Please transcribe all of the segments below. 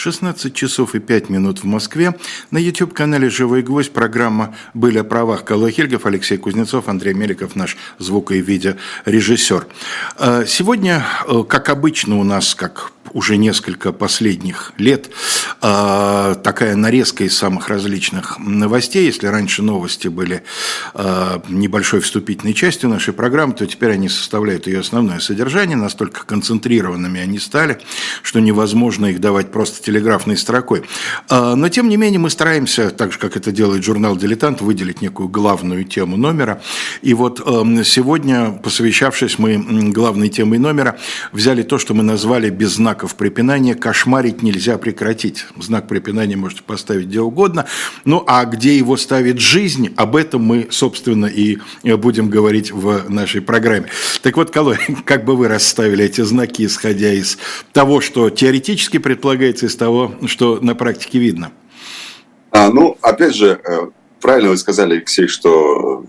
16 часов и 5 минут в Москве. На YouTube-канале «Живой гвоздь» программа «Были о правах» Калой Хельгов, Алексей Кузнецов, Андрей Меликов, наш звуко- и видеорежиссер. А, сегодня, э, как обычно у нас, как уже несколько последних лет а, такая нарезка из самых различных новостей. Если раньше новости были а, небольшой вступительной частью нашей программы, то теперь они составляют ее основное содержание. Настолько концентрированными они стали, что невозможно их давать просто телеграфной строкой. А, но, тем не менее, мы стараемся, так же, как это делает журнал «Дилетант», выделить некую главную тему номера. И вот сегодня, посвящавшись мы главной темой номера, взяли то, что мы назвали «Без знаков препинания кошмарить нельзя прекратить. Знак препинания можете поставить где угодно. Ну, а где его ставит жизнь, об этом мы, собственно, и будем говорить в нашей программе. Так вот, Колой, как бы вы расставили эти знаки, исходя из того, что теоретически предполагается, из того, что на практике видно? А, ну, опять же, э, правильно вы сказали, Алексей, что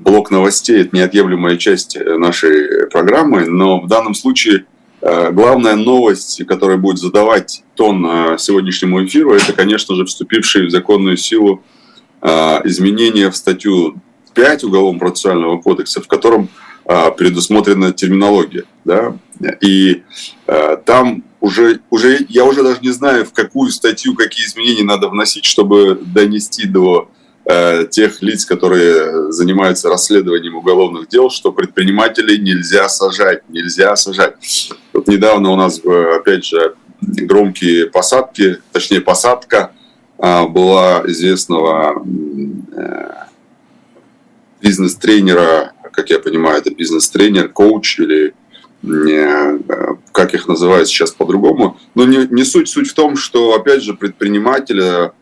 блок новостей – это неотъемлемая часть нашей программы, но в данном случае Э, главная новость, которая будет задавать тон э, сегодняшнему эфиру, это, конечно же, вступившие в законную силу э, изменения в статью 5 Уголовного процессуального кодекса, в котором предусмотрена терминология. Да? И там уже, уже, я уже даже не знаю, в какую статью какие изменения надо вносить, чтобы донести до Э, тех лиц, которые занимаются расследованием уголовных дел, что предпринимателей нельзя сажать, нельзя сажать. Вот недавно у нас, опять же, громкие посадки, точнее посадка а, была известного э, бизнес-тренера, как я понимаю, это бизнес-тренер, коуч или э, как их называют сейчас по-другому. Но не, не суть. Суть в том, что, опять же, предпринимателя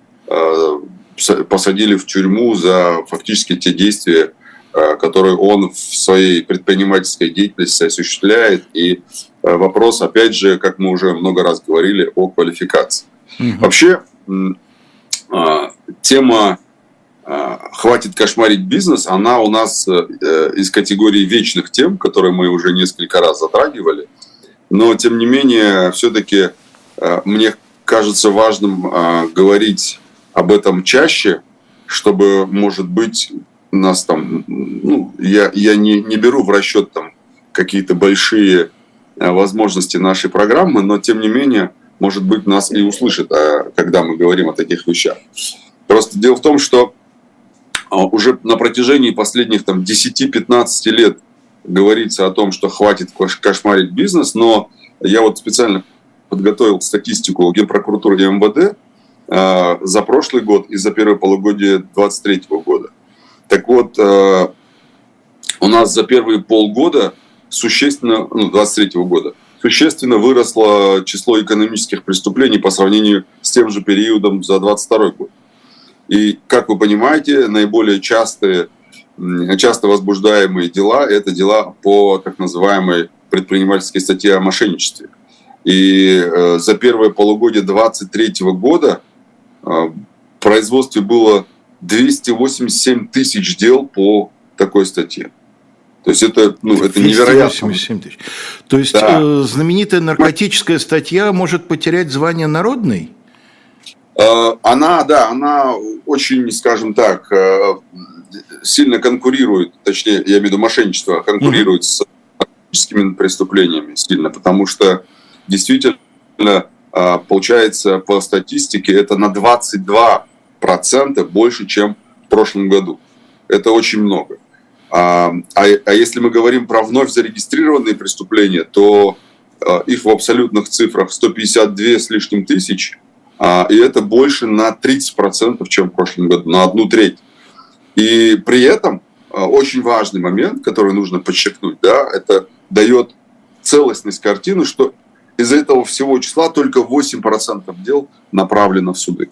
посадили в тюрьму за фактически те действия, э, которые он в своей предпринимательской деятельности осуществляет. И э, вопрос, опять же, как мы уже много раз говорили, о квалификации. Угу. Вообще, а, тема «Хватит кошмарить бизнес», она у нас э, из категории вечных тем, которые мы уже несколько раз затрагивали. Но, тем не менее, все-таки мне кажется важным говорить об этом чаще, чтобы, может быть, нас там, ну, я, я не, не беру в расчет там какие-то большие э, возможности нашей программы, но тем не менее, может быть, нас и услышат, а, когда мы говорим о таких вещах. Просто дело в том, что а, уже на протяжении последних там 10-15 лет говорится о том, что хватит кошмарить бизнес, но я вот специально подготовил статистику Генпрокуратуры и МВД, за прошлый год и за первое полугодие 2023 года. Так вот, э, у нас за первые полгода существенно, ну, 23 года, существенно выросло число экономических преступлений по сравнению с тем же периодом за 22 год. И, как вы понимаете, наиболее частые, часто возбуждаемые дела – это дела по так называемой предпринимательской статье о мошенничестве. И э, за первое полугодие 2023 года в производстве было 287 тысяч дел по такой статье. То есть это, ну, это невероятно. 287 тысяч. То есть да. э, знаменитая наркотическая статья может потерять звание народной? Э, она, да, она очень, скажем так, э, сильно конкурирует, точнее, я имею в виду мошенничество, конкурирует mm-hmm. с наркотическими преступлениями сильно, потому что действительно а, получается по статистике это на 22% больше, чем в прошлом году. Это очень много. А, а, а если мы говорим про вновь зарегистрированные преступления, то а, их в абсолютных цифрах 152 с лишним тысяч, и это больше на 30%, чем в прошлом году, на одну треть. И при этом очень важный момент, который нужно подчеркнуть, да, это дает целостность картины, что из этого всего числа только 8% дел направлено в суды.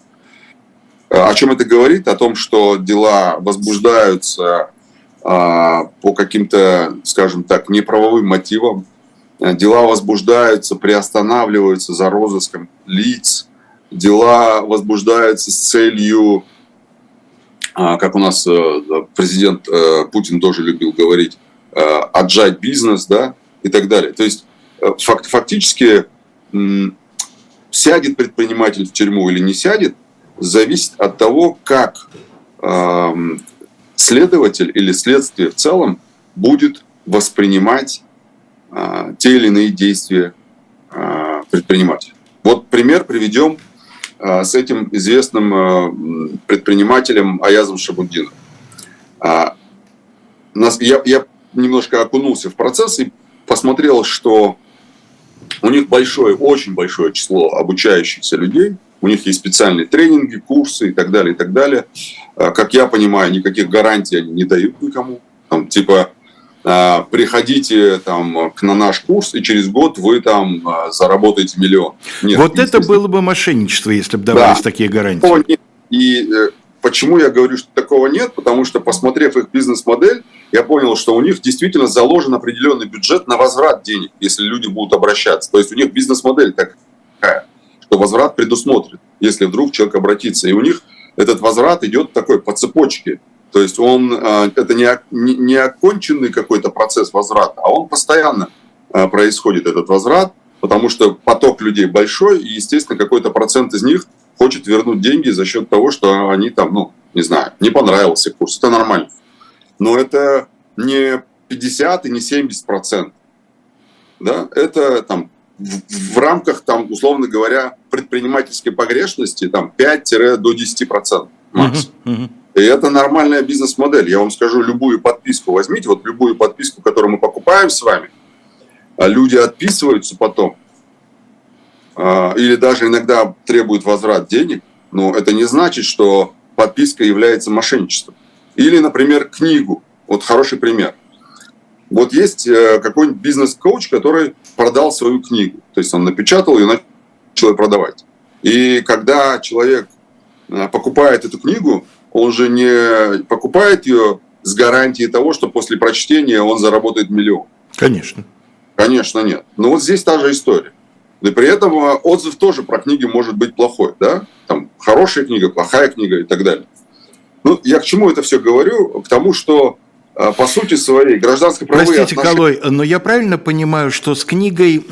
О чем это говорит? О том, что дела возбуждаются а, по каким-то, скажем так, неправовым мотивам. Дела возбуждаются, приостанавливаются за розыском лиц. Дела возбуждаются с целью, а, как у нас э, президент э, Путин тоже любил говорить, э, отжать бизнес, да, и так далее. То есть факт, фактически сядет предприниматель в тюрьму или не сядет, зависит от того, как э, следователь или следствие в целом будет воспринимать э, те или иные действия э, предпринимателя. Вот пример приведем э, с этим известным э, предпринимателем Аязом Шабудином. Э, нас, я, я немножко окунулся в процесс и посмотрел, что у них большое, очень большое число обучающихся людей, у них есть специальные тренинги, курсы и так далее, и так далее. А, как я понимаю, никаких гарантий они не дают никому. Там, типа, а, приходите там на наш курс, и через год вы там а, заработаете миллион. Нет, вот это было бы мошенничество, если бы давались да. такие гарантии. И э, почему я говорю, что такого нет? Потому что, посмотрев их бизнес-модель, я понял, что у них действительно заложен определенный бюджет на возврат денег, если люди будут обращаться. То есть у них бизнес-модель такая, что возврат предусмотрен, если вдруг человек обратится. И у них этот возврат идет такой по цепочке. То есть он, а, это не, не оконченный какой-то процесс возврата, а он постоянно а, происходит, этот возврат, потому что поток людей большой, и, естественно, какой-то процент из них хочет вернуть деньги за счет того, что они там, ну, не знаю, не понравился курс. Это нормально но это не 50 и не 70 процентов. Да? Это там в, в рамках, там, условно говоря, предпринимательской погрешности там 5 до 10 процентов максимум. Uh-huh, uh-huh. И это нормальная бизнес-модель. Я вам скажу, любую подписку возьмите, вот любую подписку, которую мы покупаем с вами, а люди отписываются потом, а, или даже иногда требуют возврат денег, но это не значит, что подписка является мошенничеством. Или, например, книгу. Вот хороший пример. Вот есть э, какой-нибудь бизнес-коуч, который продал свою книгу. То есть он напечатал и начал ее продавать. И когда человек э, покупает эту книгу, он же не покупает ее с гарантией того, что после прочтения он заработает миллион. Конечно. Конечно, нет. Но вот здесь та же история. И при этом э, отзыв тоже про книги может быть плохой. Да? Там хорошая книга, плохая книга и так далее. Ну, я к чему это все говорю? К тому, что по сути своей гражданско-правовые Простите, отношения... Колой, но я правильно понимаю, что с книгой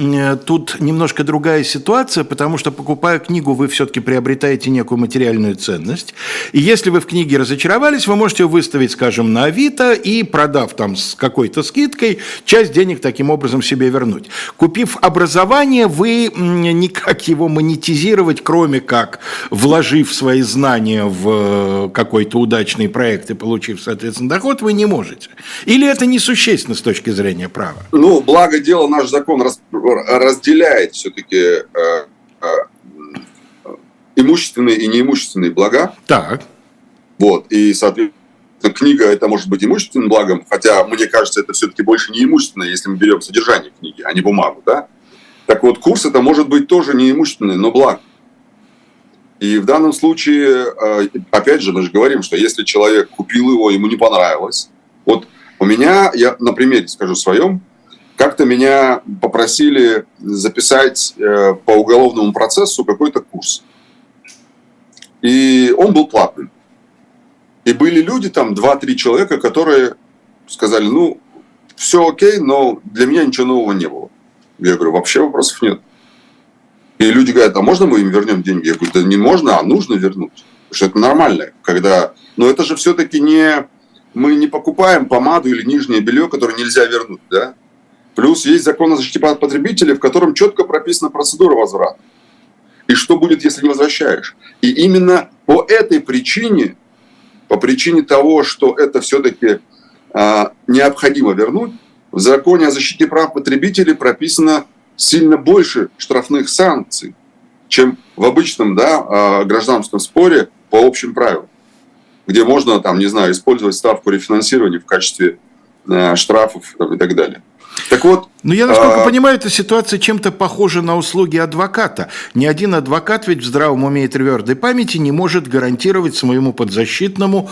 тут немножко другая ситуация, потому что, покупая книгу, вы все-таки приобретаете некую материальную ценность. И если вы в книге разочаровались, вы можете ее выставить, скажем, на Авито и, продав там с какой-то скидкой, часть денег таким образом себе вернуть. Купив образование, вы никак его монетизировать, кроме как вложив свои знания в э, какой-то удачный проект и получив, соответственно, доход, вы не можете можете? Или это несущественно с точки зрения права? Ну, благо дело, наш закон раз, разделяет все-таки э, э, имущественные и неимущественные блага. Так. Вот, и, соответственно, книга это может быть имущественным благом, хотя, мне кажется, это все-таки больше не имущественное, если мы берем содержание книги, а не бумагу, да? Так вот, курс это может быть тоже не имущественный, но благо. И в данном случае, э, опять же, мы же говорим, что если человек купил его, ему не понравилось, вот у меня, я на примере скажу своем, как-то меня попросили записать э, по уголовному процессу какой-то курс. И он был платным. И были люди, там, 2-3 человека, которые сказали, ну, все окей, но для меня ничего нового не было. Я говорю, вообще вопросов нет. И люди говорят, а можно мы им вернем деньги? Я говорю, да не можно, а нужно вернуть. Потому что это нормально, когда... Но это же все-таки не мы не покупаем помаду или нижнее белье, которое нельзя вернуть. Да? Плюс есть закон о защите потребителей, в котором четко прописана процедура возврата. И что будет, если не возвращаешь? И именно по этой причине, по причине того, что это все-таки а, необходимо вернуть, в законе о защите прав потребителей прописано сильно больше штрафных санкций, чем в обычном да, а, гражданском споре по общим правилам где можно, там, не знаю, использовать ставку рефинансирования в качестве э, штрафов там, и так далее. Так вот. Ну, я, насколько а... понимаю, эта ситуация чем-то похожа на услуги адвоката. Ни один адвокат ведь в здравом уме и твердой памяти не может гарантировать своему подзащитному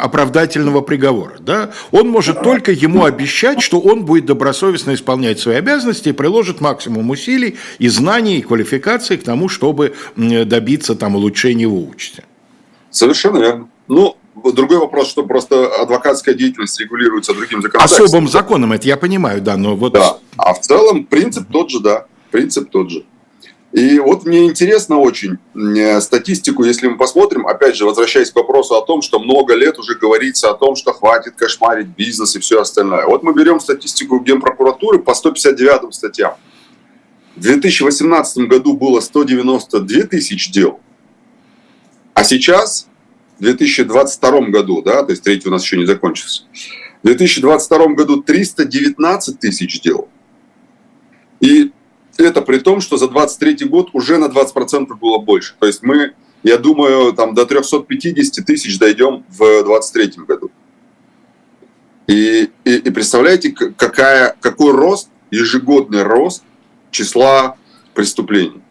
оправдательного приговора. Да? Он может только ему обещать, что он будет добросовестно исполнять свои обязанности и приложит максимум усилий и знаний, и квалификации к тому, чтобы добиться там, улучшения его участи. Совершенно верно. Ну, другой вопрос, что просто адвокатская деятельность регулируется другим законодательством. Особым законом, это я понимаю, да, но вот... Да, а в целом принцип тот же, да, принцип тот же. И вот мне интересно очень э, статистику, если мы посмотрим, опять же, возвращаясь к вопросу о том, что много лет уже говорится о том, что хватит кошмарить бизнес и все остальное. Вот мы берем статистику Генпрокуратуры по 159 статьям. В 2018 году было 192 тысяч дел, а сейчас, 2022 году, да, то есть третий у нас еще не закончился, в 2022 году 319 тысяч дел. И это при том, что за 23 год уже на 20% было больше. То есть мы, я думаю, там до 350 тысяч дойдем в 23 году. И, и, и представляете, какая, какой рост, ежегодный рост числа преступлений.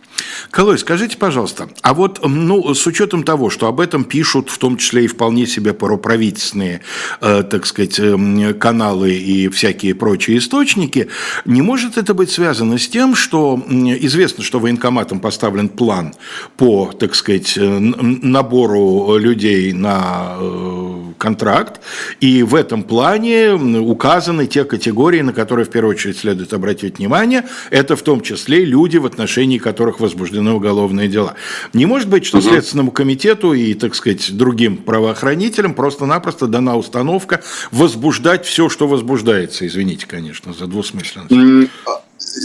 Колой, скажите, пожалуйста, а вот ну, с учетом того, что об этом пишут в том числе и вполне себе проправительственные, э, так сказать, э, каналы и всякие прочие источники, не может это быть связано с тем, что известно, что военкоматом поставлен план по, так сказать, э, набору людей на э, контракт, и в этом плане указаны те категории, на которые в первую очередь следует обратить внимание, это в том числе люди, в отношении которых возбуждены уголовные дела. Не может быть, что. Следственному комитету и, так сказать, другим правоохранителям просто-напросто дана установка возбуждать все, что возбуждается. Извините, конечно, за двусмысленность.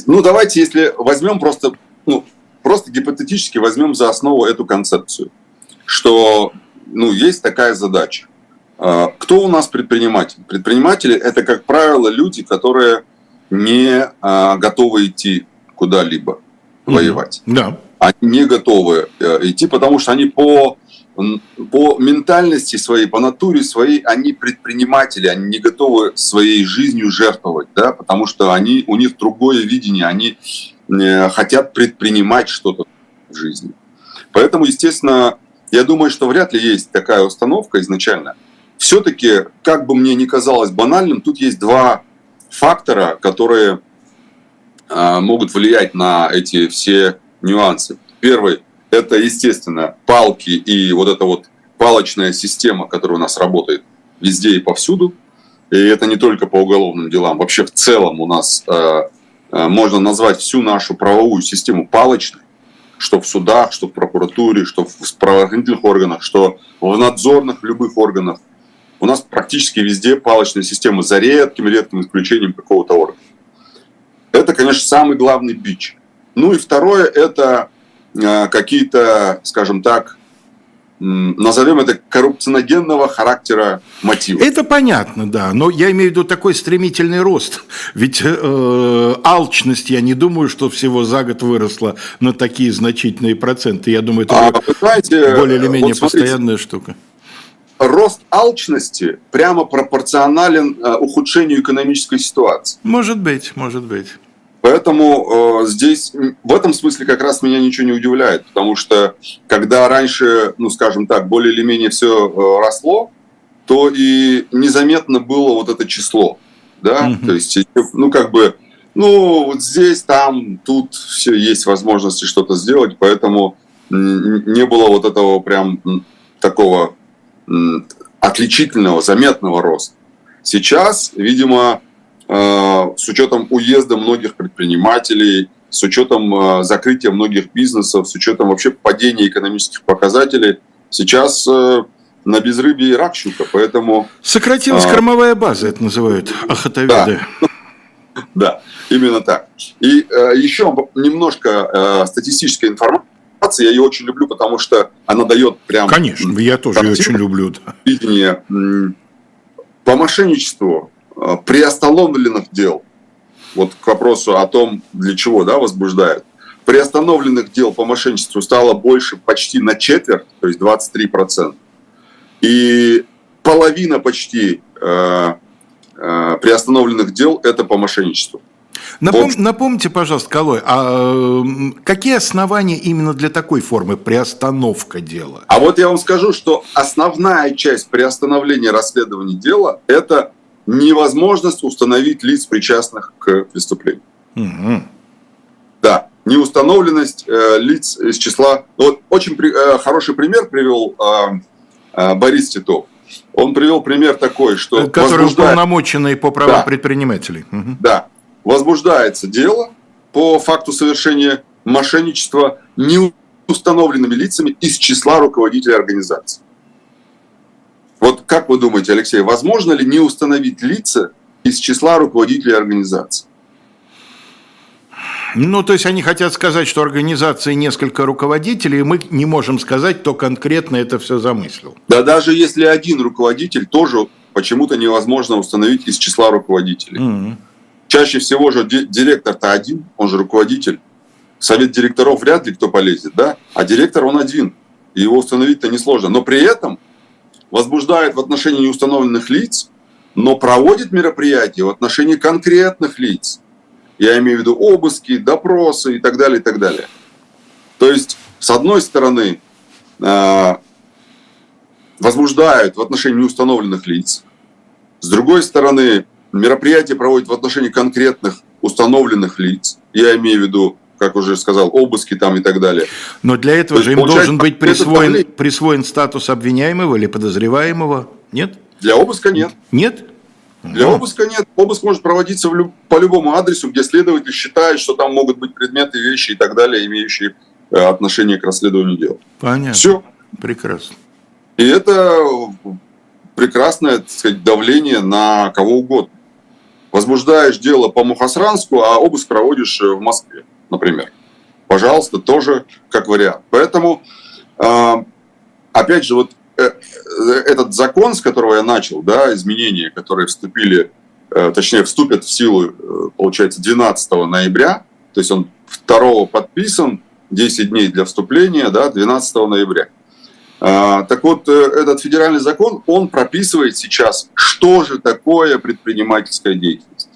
Ну, давайте, если возьмем просто, ну, просто гипотетически возьмем за основу эту концепцию, что ну, есть такая задача. А, кто у нас предприниматель? Предприниматели – это, как правило, люди, которые не а, готовы идти куда-либо воевать. Да. Они не готовы э, идти, потому что они по, по ментальности своей, по натуре своей, они предприниматели, они не готовы своей жизнью жертвовать, да, потому что они, у них другое видение, они э, хотят предпринимать что-то в жизни. Поэтому, естественно, я думаю, что вряд ли есть такая установка изначально – все-таки, как бы мне ни казалось банальным, тут есть два фактора, которые э, могут влиять на эти все нюансы. Первый – это, естественно, палки и вот эта вот палочная система, которая у нас работает везде и повсюду. И это не только по уголовным делам. Вообще в целом у нас э, можно назвать всю нашу правовую систему палочной, что в судах, что в прокуратуре, что в правоохранительных органах, что в надзорных любых органах у нас практически везде палочная система, за редким редким исключением какого-то органа. Это, конечно, самый главный бич. Ну и второе, это э, какие-то, скажем так, назовем это коррупционогенного характера мотива. Это понятно, да, но я имею в виду такой стремительный рост. Ведь э, алчность, я не думаю, что всего за год выросла на такие значительные проценты. Я думаю, это а, знаете, более или менее вот постоянная штука рост алчности прямо пропорционален э, ухудшению экономической ситуации. Может быть, может быть. Поэтому э, здесь в этом смысле как раз меня ничего не удивляет, потому что когда раньше, ну скажем так, более или менее все э, росло, то и незаметно было вот это число, да, mm-hmm. то есть, ну как бы, ну вот здесь, там, тут все есть возможности что-то сделать, поэтому не было вот этого прям такого отличительного, заметного роста. Сейчас, видимо, э, с учетом уезда многих предпринимателей, с учетом э, закрытия многих бизнесов, с учетом вообще падения экономических показателей, сейчас э, на безрыбье и рак щука, поэтому... Сократилась а, кормовая база, это называют охотоведы. Да, да именно так. И еще немножко статистической информации информации, я ее очень люблю, потому что она дает прям... Конечно, я тоже ее очень люблю. Да. Видение по мошенничеству э, приостановленных дел. Вот к вопросу о том, для чего да, возбуждают. Приостановленных дел по мошенничеству стало больше почти на четверть, то есть 23%. И половина почти э, э, приостановленных дел – это по мошенничеству. Напом... Напомните, пожалуйста, Колой, а какие основания именно для такой формы приостановка дела? А вот я вам скажу, что основная часть приостановления расследования дела – это невозможность установить лиц, причастных к преступлению. Угу. Да, неустановленность э, лиц из числа... Вот очень при, э, хороший пример привел э, э, Борис Титов. Он привел пример такой, что... Который возбуждает... уполномоченный по правам да. предпринимателей. Угу. Да возбуждается дело по факту совершения мошенничество неустановленными лицами из числа руководителей организации. Вот как вы думаете, Алексей, возможно ли не установить лица из числа руководителей организации? Ну, то есть они хотят сказать, что организации несколько руководителей, и мы не можем сказать, кто конкретно это все замыслил. Да даже если один руководитель, тоже почему-то невозможно установить из числа руководителей. Mm-hmm. Чаще всего же директор-то один, он же руководитель. совет директоров вряд ли кто полезет, да? А директор он один, и его установить-то несложно. Но при этом возбуждает в отношении неустановленных лиц, но проводит мероприятия в отношении конкретных лиц. Я имею в виду обыски, допросы и так далее, и так далее. То есть, с одной стороны, э, возбуждают в отношении неустановленных лиц, с другой стороны, мероприятия проводят в отношении конкретных установленных лиц. Я имею в виду как уже сказал, обыски там и так далее. Но для этого То же им должен быть присвоен, присвоен статус обвиняемого или подозреваемого, нет? Для обыска нет. Нет? Для обыска нет. Обыск может проводиться люб... по любому адресу, где следователь считает, что там могут быть предметы, вещи и так далее, имеющие э, отношение к расследованию дела. Понятно. Все. Прекрасно. И это прекрасное так сказать, давление на кого угодно. Возбуждаешь дело по Мухасранску, а обыск проводишь э, в Москве например. Пожалуйста, тоже как вариант. Поэтому, а, опять же, вот э, э, этот закон, с которого я начал, да, изменения, которые вступили, точнее, вступят в силу, получается, 12 ноября, то есть он 2 подписан, 10 дней для вступления, да, 12 ноября. А, так вот, этот федеральный закон, он прописывает сейчас, что же такое предпринимательская деятельность.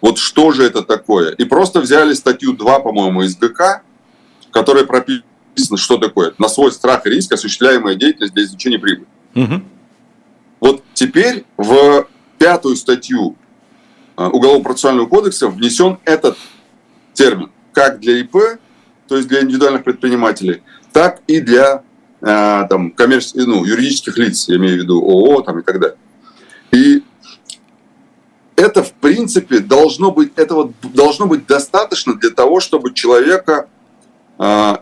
Вот что же это такое? И просто взяли статью 2, по-моему, из ГК, которая прописана, что такое. На свой страх и риск осуществляемая деятельность для изучения прибыли. Угу. Вот теперь в пятую статью э, Уголовно-процессуального кодекса внесен этот термин как для ИП, то есть для индивидуальных предпринимателей, так и для э, там, коммерч... ну, юридических лиц, я имею в виду ООО там, и так далее. И это, в принципе, должно быть, этого должно быть достаточно для того, чтобы человека э,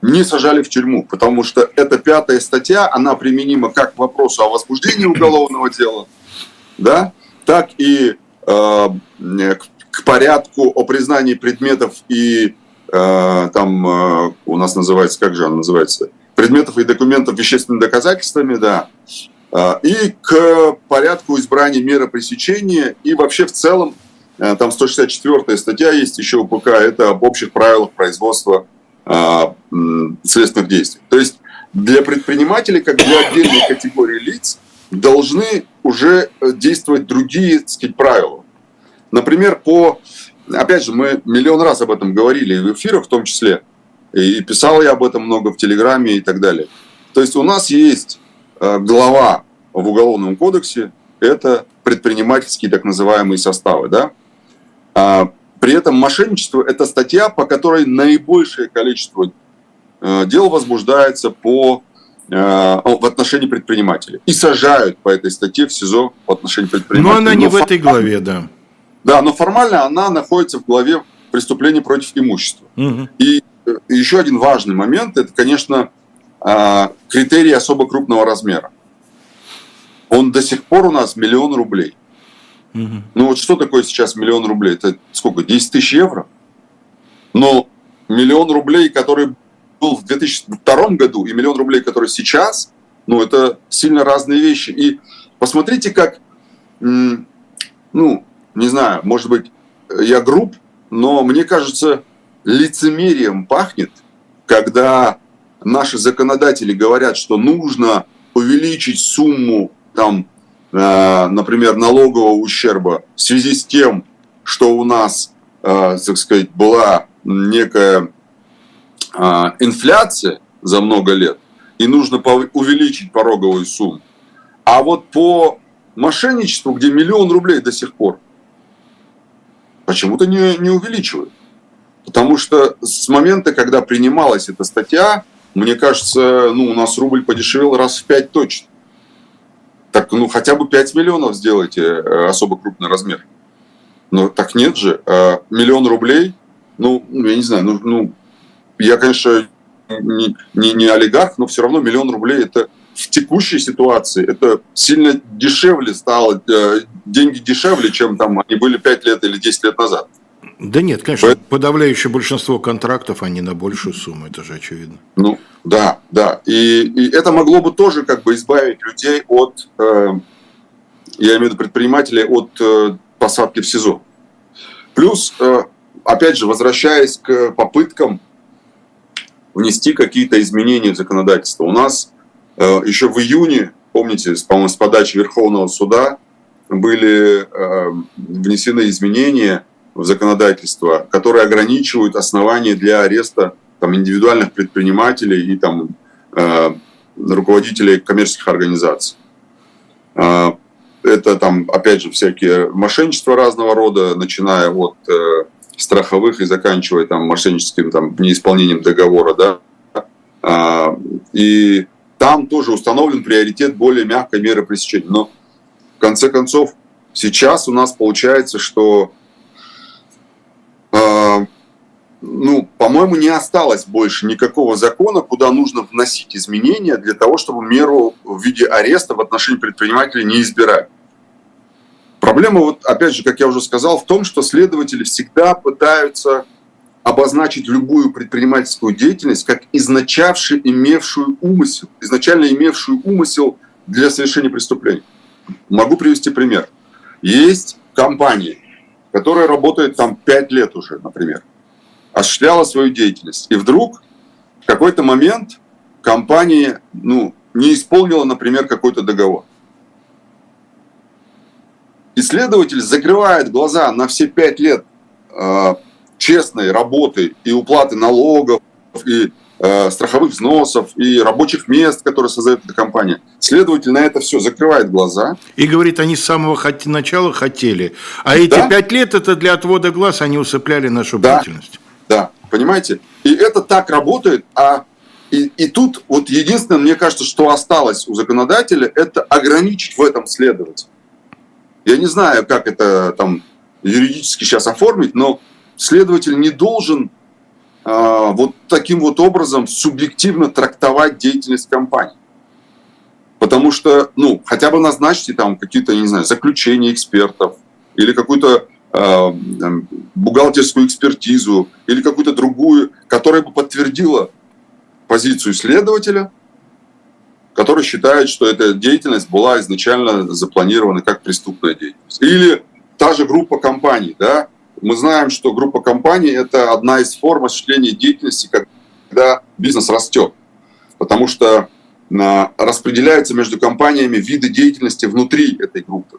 не сажали в тюрьму, потому что эта пятая статья, она применима как к вопросу о возбуждении уголовного дела, да, так и э, к, к порядку о признании предметов и э, там э, у нас называется, как же она называется, предметов и документов вещественными доказательствами, да, а, и к порядку избрания меры пресечения и вообще в целом, э, там 164 статья есть еще у ПК, это об общих правилах производства а, следственных действий. То есть для предпринимателей, как для отдельной категории лиц, должны уже действовать другие так сказать, правила. Например, по, опять же, мы миллион раз об этом говорили в эфирах в том числе, и писал я об этом много в Телеграме и так далее. То есть у нас есть Э, глава в Уголовном кодексе – это предпринимательские так называемые составы. Да? А при этом мошенничество – это статья, по которой наибольшее количество э, дел возбуждается по, э, в отношении предпринимателей. И сажают по этой статье в СИЗО в отношении предпринимателей. Но она не но в этой главе, да. Да, но формально она находится в главе преступления против имущества. Угу. И еще один важный момент – это, конечно, а, критерий особо крупного размера. Он до сих пор у нас миллион рублей. Угу. Ну вот что такое сейчас миллион рублей? Это сколько? 10 тысяч евро? Но миллион рублей, который был в 2002 году, и миллион рублей, который сейчас, ну это сильно разные вещи. И посмотрите, как, ну, не знаю, может быть, я груб, но мне кажется, лицемерием пахнет, когда наши законодатели говорят, что нужно увеличить сумму, там, э, например, налогового ущерба в связи с тем, что у нас, э, так сказать, была некая э, инфляция за много лет, и нужно увеличить пороговую сумму. А вот по мошенничеству, где миллион рублей до сих пор, почему-то не, не увеличивают. Потому что с момента, когда принималась эта статья, мне кажется, ну, у нас рубль подешевел раз в пять точно. Так, ну, хотя бы 5 миллионов сделайте э, особо крупный размер. Но так нет же. Э, миллион рублей ну, я не знаю, ну, ну я, конечно, не, не, не олигарх, но все равно миллион рублей это в текущей ситуации это сильно дешевле стало, э, деньги дешевле, чем там они были 5 лет или 10 лет назад. Да нет, конечно, Поэтому... подавляющее большинство контрактов, они на большую сумму, это же очевидно. Ну, да, да. И, и это могло бы тоже как бы избавить людей от, э, я имею в виду предпринимателей, от э, посадки в СИЗО. Плюс, э, опять же, возвращаясь к попыткам внести какие-то изменения в законодательство. У нас э, еще в июне, помните, по-моему, с подачи Верховного суда были э, внесены изменения в законодательство, которые ограничивают основания для ареста там, индивидуальных предпринимателей и там, э, руководителей коммерческих организаций. Э, это там, опять же, всякие мошенничества разного рода, начиная от э, страховых и заканчивая там мошенническим там, неисполнением договора, да. А, и там тоже установлен приоритет более мягкой меры пресечения. Но в конце концов сейчас у нас получается, что ну, по-моему, не осталось больше никакого закона, куда нужно вносить изменения для того, чтобы меру в виде ареста в отношении предпринимателей не избирать. Проблема, вот, опять же, как я уже сказал, в том, что следователи всегда пытаются обозначить любую предпринимательскую деятельность как изначавшую, имевшую умысел, изначально имевшую умысел для совершения преступления. Могу привести пример. Есть компания, которая работает там 5 лет уже, например, осуществляла свою деятельность. И вдруг в какой-то момент компания ну, не исполнила, например, какой-то договор. Исследователь закрывает глаза на все пять лет э, честной работы и уплаты налогов, и страховых взносов, и рабочих мест, которые создает эта компания. Следователь на это все закрывает глаза. И говорит, они с самого начала хотели. А эти да? пять лет это для отвода глаз, они усыпляли нашу да. бдительность. Да, понимаете? И это так работает, а и, и тут вот единственное, мне кажется, что осталось у законодателя, это ограничить в этом следователя. Я не знаю, как это там юридически сейчас оформить, но следователь не должен э, вот таким вот образом субъективно трактовать деятельность компании. Потому что, ну, хотя бы назначьте там какие-то, не знаю, заключения экспертов или какую-то э, бухгалтерскую экспертизу или какую-то другую, которая бы подтвердила позицию следователя – который считает, что эта деятельность была изначально запланирована как преступная деятельность. Или та же группа компаний, да, мы знаем, что группа компаний – это одна из форм осуществления деятельности, когда бизнес растет, потому что а, распределяются между компаниями виды деятельности внутри этой группы.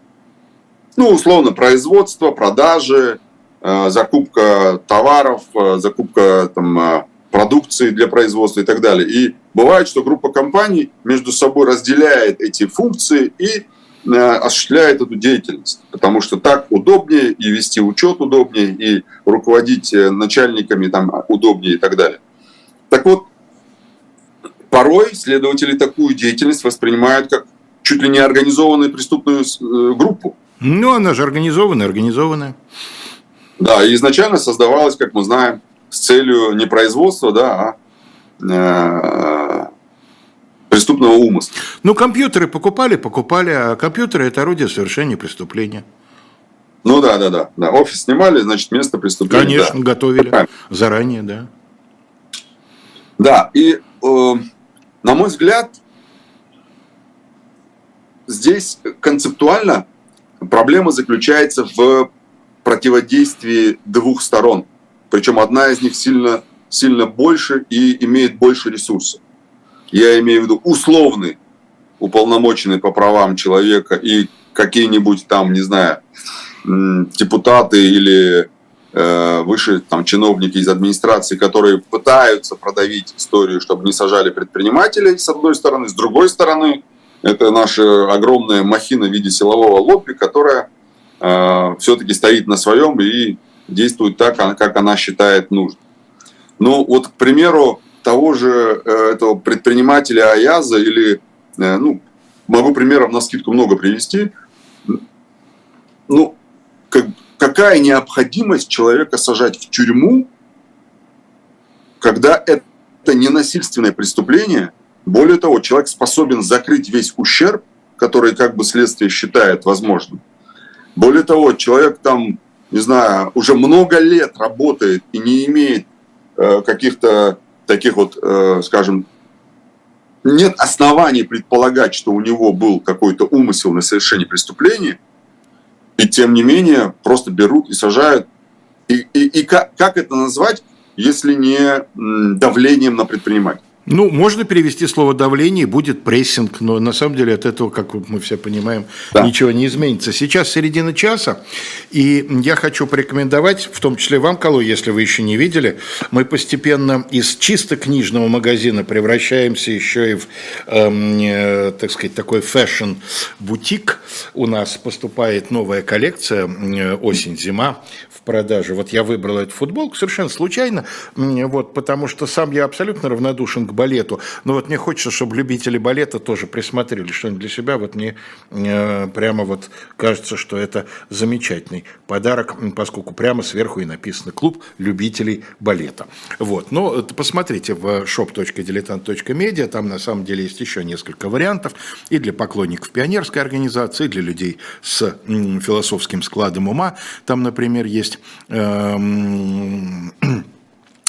Ну, условно, производство, продажи, а, закупка товаров, а, закупка там, продукции для производства и так далее. И бывает, что группа компаний между собой разделяет эти функции и осуществляет эту деятельность, потому что так удобнее и вести учет удобнее, и руководить э, начальниками там удобнее и так далее. Так вот, порой следователи такую деятельность воспринимают как чуть ли не организованную преступную э, группу. Ну, она же организованная, организованная. Да, и изначально создавалась, как мы знаем, с целью не производства, да, а э, преступного умысла. Ну, компьютеры покупали, покупали, а компьютеры – это орудие совершения преступления. Ну да, да, да, да. Офис снимали, значит, место преступления. Конечно, да. готовили Правильно. заранее, да. Да, и э, на мой взгляд, здесь концептуально проблема заключается в противодействии двух сторон. Причем одна из них сильно, сильно больше и имеет больше ресурсов. Я имею в виду условный уполномоченный по правам человека и какие-нибудь там, не знаю, депутаты или э, выше там чиновники из администрации, которые пытаются продавить историю, чтобы не сажали предпринимателей, с одной стороны, с другой стороны, это наша огромная махина в виде силового лобби, которая э, все-таки стоит на своем и действует так, как она считает нужным. Ну, вот, к примеру, того же э, этого предпринимателя Аяза или, э, ну, могу примеров на скидку много привести, ну, как, какая необходимость человека сажать в тюрьму когда это ненасильственное преступление, более того, человек способен закрыть весь ущерб, который как бы следствие считает возможным. Более того, человек там, не знаю, уже много лет работает и не имеет э, каких-то таких вот, э, скажем, нет оснований предполагать, что у него был какой-то умысел на совершение преступления, и тем не менее просто берут и сажают. И, и, и как, как это назвать, если не давлением на предпринимателя? Ну, можно перевести слово давление, будет прессинг, но на самом деле от этого, как мы все понимаем, да. ничего не изменится. Сейчас середина часа, и я хочу порекомендовать, в том числе вам, Колой, если вы еще не видели, мы постепенно из чисто книжного магазина превращаемся еще и в, эм, э, так сказать, такой фэшн-бутик. У нас поступает новая коллекция э, «Осень-зима» продаже. Вот я выбрал эту футболку совершенно случайно, вот, потому что сам я абсолютно равнодушен к балету, но вот мне хочется, чтобы любители балета тоже присмотрели что-нибудь для себя. Вот мне э, прямо вот кажется, что это замечательный подарок, поскольку прямо сверху и написано «Клуб любителей балета». Вот, но посмотрите в shop.diletant.media, там на самом деле есть еще несколько вариантов и для поклонников пионерской организации, и для людей с философским складом ума. Там, например, есть эм, э,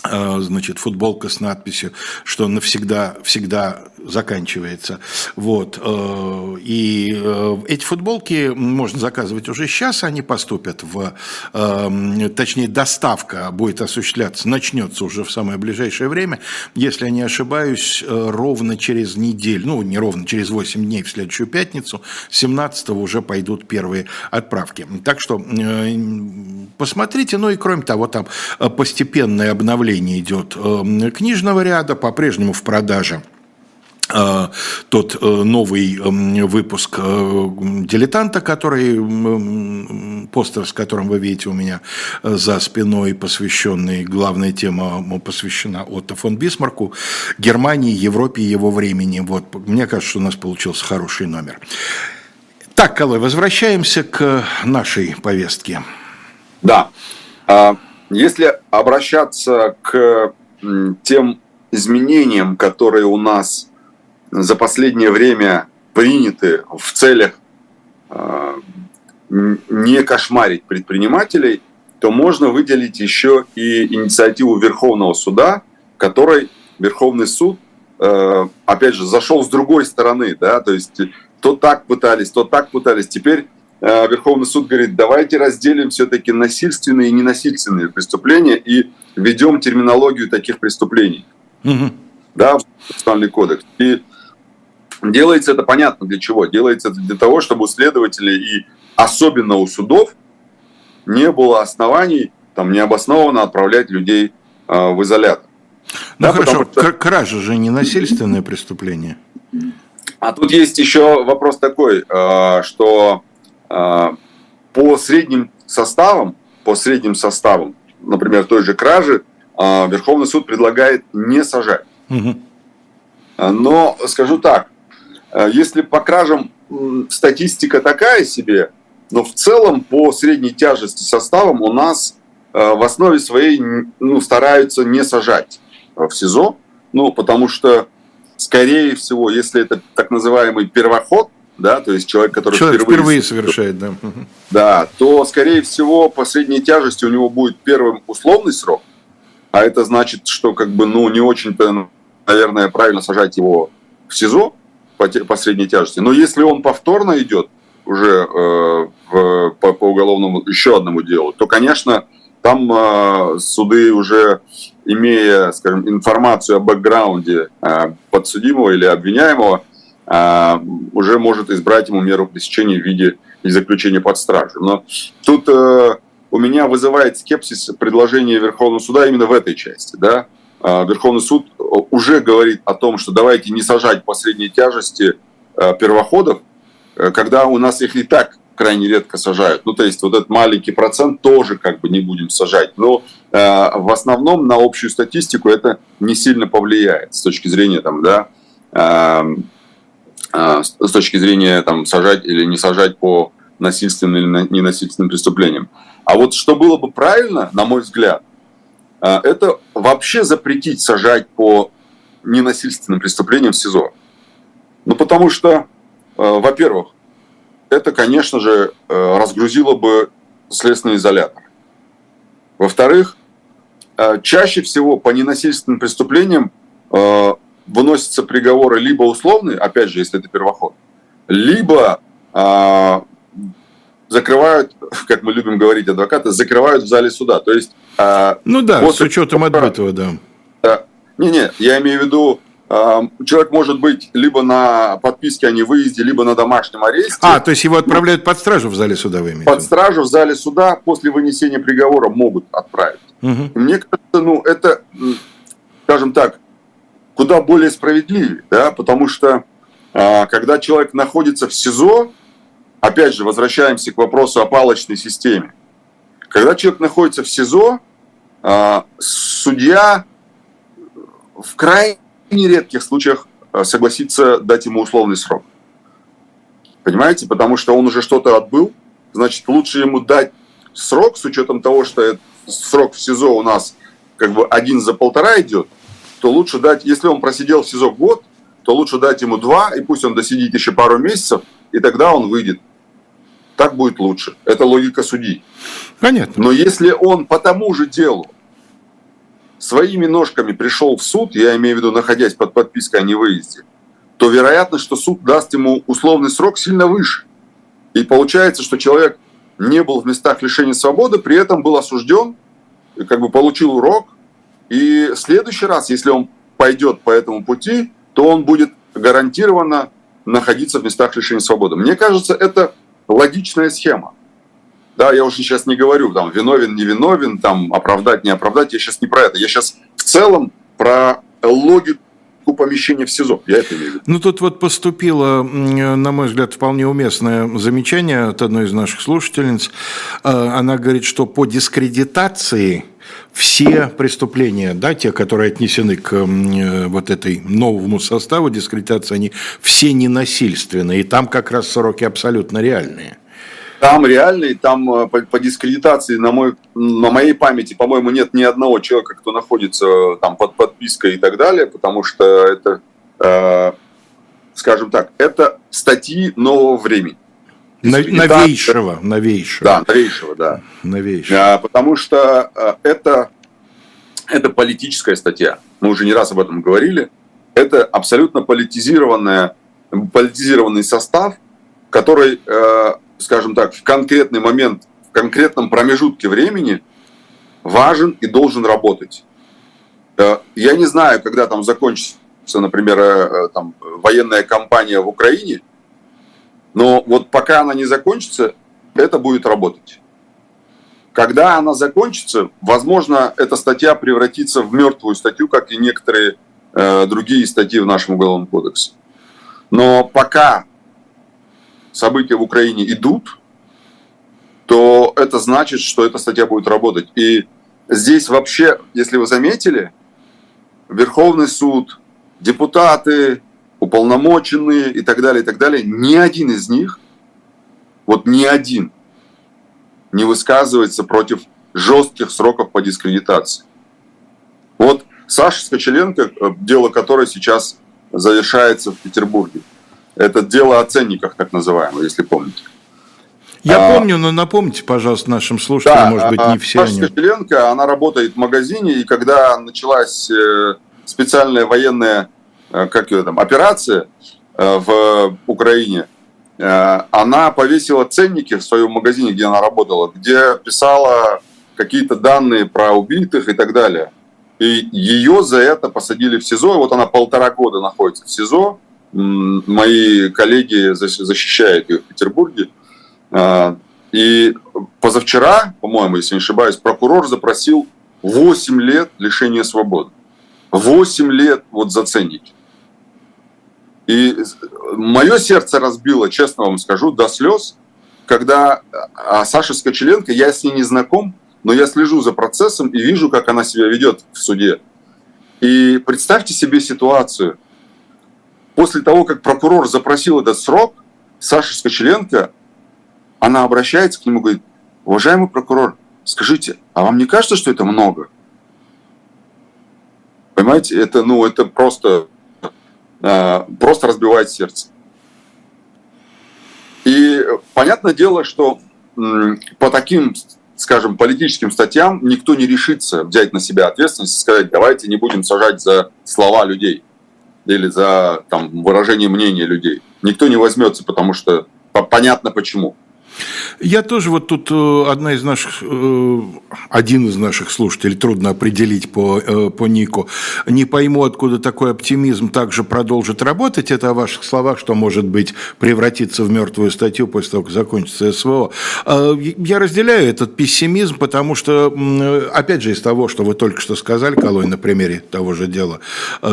значит, футболка с надписью, что навсегда, всегда заканчивается. Вот. Э, и э, эти футболки можно заказывать уже сейчас, они поступят в, эм, точнее, доставка будет осуществляться, начнется уже в самое ближайшее время, если я не ошибаюсь, ровно через неделю, ну, не ровно, через 8 дней в следующую пятницу, 17 уже пойдут первые отправки. Так что посмотрите, ну и кроме того, там постепенное обновление идет эм, книжного ряда, по-прежнему в продаже Э, тот э, новый эм, выпуск э, «Дилетанта», который, постер, с которым вы видите у меня за спиной, посвященный, главная тема посвящена Отто фон Бисмарку, Германии, Европе и его времени. Вот, мне кажется, что у нас получился хороший номер. Так, Колой, возвращаемся к нашей повестке. Да. Если обращаться к тем изменениям, которые у нас за последнее время приняты в целях а, не кошмарить предпринимателей, то можно выделить еще и инициативу Верховного суда, которой Верховный суд, а, опять же, зашел с другой стороны, да, то есть то так пытались, то так пытались. Теперь Верховный суд говорит, давайте разделим все-таки насильственные и ненасильственные преступления и введем терминологию таких преступлений. Угу. Да, в Национальный кодекс. И Делается это понятно для чего. Делается это для того, чтобы у следователей и особенно у судов не было оснований там необоснованно отправлять людей э, в изолятор. Ну да, хорошо, что... кража же не насильственное преступление. А тут есть еще вопрос такой, э, что э, по средним составам, по средним составам, например, той же кражи, э, Верховный суд предлагает не сажать. Угу. Но скажу так, если по кражам статистика такая себе, но в целом по средней тяжести составам у нас в основе своей ну, стараются не сажать в СИЗО, ну, потому что, скорее всего, если это так называемый первоход, да, то есть человек, который человек впервые, впервые совершает, да. Да, то, скорее всего, по средней тяжести у него будет первым условный срок, а это значит, что как бы, ну, не очень-то, наверное, правильно сажать его в СИЗО, по, по средней тяжести. Но если он повторно идет уже э, в, по, по уголовному еще одному делу, то, конечно, там э, суды уже имея, скажем, информацию о бэкграунде э, подсудимого или обвиняемого, уже может избрать ему меру пресечения в виде заключения под стражу. Но тут э, у меня вызывает скепсис предложение Верховного суда именно в этой части, да, а, Верховный суд уже говорит о том, что давайте не сажать по средней тяжести а, первоходов, э, когда у нас их и так крайне редко сажают. Ну, то есть вот этот маленький процент тоже как бы не будем сажать. Но э, в основном на общую статистику это не сильно повлияет с точки зрения там, да, э, э, с точки зрения там сажать или не сажать по насильственным или ненасильственным преступлениям. А вот что было бы правильно, на мой взгляд, это вообще запретить сажать по ненасильственным преступлениям в СИЗО. Ну, потому что, во-первых, это, конечно же, разгрузило бы следственный изолятор. Во-вторых, чаще всего по ненасильственным преступлениям выносятся приговоры либо условные, опять же, если это первоход, либо а, закрывают, как мы любим говорить адвокаты, закрывают в зале суда. То есть... А, ну да, после... с учетом отбытого, да. да. Не-не, я имею в виду, а, человек может быть либо на подписке о невыезде, либо на домашнем аресте. А, то есть его отправляют под стражу в зале суда, вы имеете? Под стражу в зале суда после вынесения приговора могут отправить. Угу. Мне кажется, ну, это, скажем так, куда более справедливее, да, потому что а, когда человек находится в СИЗО, опять же, возвращаемся к вопросу о палочной системе. Когда человек находится в СИЗО, а, судья в крайне редких случаях а, согласится дать ему условный срок. Понимаете? Потому что он уже что-то отбыл, значит, лучше ему дать срок с учетом того, что срок в СИЗО у нас как бы один за полтора идет, то лучше дать, если он просидел в СИЗО год, то лучше дать ему два, и пусть он досидит еще пару месяцев, и тогда он выйдет. Так будет лучше. Это логика судей. Понятно. Но если он по тому же делу своими ножками пришел в суд, я имею в виду, находясь под подпиской о невыезде, то вероятно, что суд даст ему условный срок сильно выше. И получается, что человек не был в местах лишения свободы, при этом был осужден, как бы получил урок, и в следующий раз, если он пойдет по этому пути, то он будет гарантированно находиться в местах лишения свободы. Мне кажется, это логичная схема. Да, я уже сейчас не говорю, там, виновен, не виновен, там, оправдать, не оправдать. Я сейчас не про это. Я сейчас в целом про логику помещения в СИЗО. Я это имею в виду. Ну, тут вот поступило, на мой взгляд, вполне уместное замечание от одной из наших слушательниц. А, она говорит, что по дискредитации все преступления, да, те, которые отнесены к э, вот этой новому составу дискредитации, они все ненасильственные, и там как раз сроки абсолютно реальные. Там реальные, там э, по, по дискредитации, на, мой, на моей памяти, по-моему, нет ни одного человека, кто находится э, там под подпиской и так далее, потому что это, э, скажем так, это статьи нового времени. Новейшего, новейшего. Да, новейшего, да. Новейшего. А, потому что а, это, это политическая статья. Мы уже не раз об этом говорили. Это абсолютно политизированная, политизированный состав, который, э, скажем так, в конкретный момент, в конкретном промежутке времени важен и должен работать. Э, я не знаю, когда там закончится, например, э, там, военная кампания в Украине – но вот пока она не закончится, это будет работать. Когда она закончится, возможно, эта статья превратится в мертвую статью, как и некоторые э, другие статьи в нашем уголовном кодексе. Но пока события в Украине идут, то это значит, что эта статья будет работать. И здесь вообще, если вы заметили, Верховный суд, депутаты, уполномоченные и так далее, и так далее, ни один из них, вот ни один, не высказывается против жестких сроков по дискредитации. Вот Саша Скочеленко, э, дело которое сейчас завершается в Петербурге, это дело о ценниках, так называемое, если помните. Я а, помню, но напомните, пожалуйста, нашим слушателям, да, может быть, не а, все Саша они... Скочеленко, она работает в магазине, и когда началась э, специальная военная как ее там, операция э, в Украине, э, она повесила ценники в своем магазине, где она работала, где писала какие-то данные про убитых и так далее. И ее за это посадили в СИЗО. Вот она полтора года находится в СИЗО. Мои коллеги защищают ее в Петербурге. И позавчера, по-моему, если не ошибаюсь, прокурор запросил 8 лет лишения свободы. 8 лет вот за ценники. И мое сердце разбило, честно вам скажу, до слез, когда а Саша Скочеленко, я с ней не знаком, но я слежу за процессом и вижу, как она себя ведет в суде. И представьте себе ситуацию. После того, как прокурор запросил этот срок, Саша Скочеленко, она обращается к нему и говорит, уважаемый прокурор, скажите, а вам не кажется, что это много? Понимаете, это, ну, это просто, просто разбивает сердце. И понятное дело, что э, по таким, скажем, политическим статьям никто не решится взять на себя ответственность и сказать, давайте не будем сажать за слова людей или за там, выражение мнения людей. Никто не возьмется, потому что понятно почему. Я тоже вот тут э, одна из наших, э, один из наших слушателей, трудно определить по, э, по нику, не пойму, откуда такой оптимизм также продолжит работать. Это о ваших словах, что может быть превратиться в мертвую статью после того, как закончится СВО. Я разделяю этот пессимизм, потому что, опять же, из того, что вы только что сказали, Колой, на примере того же дела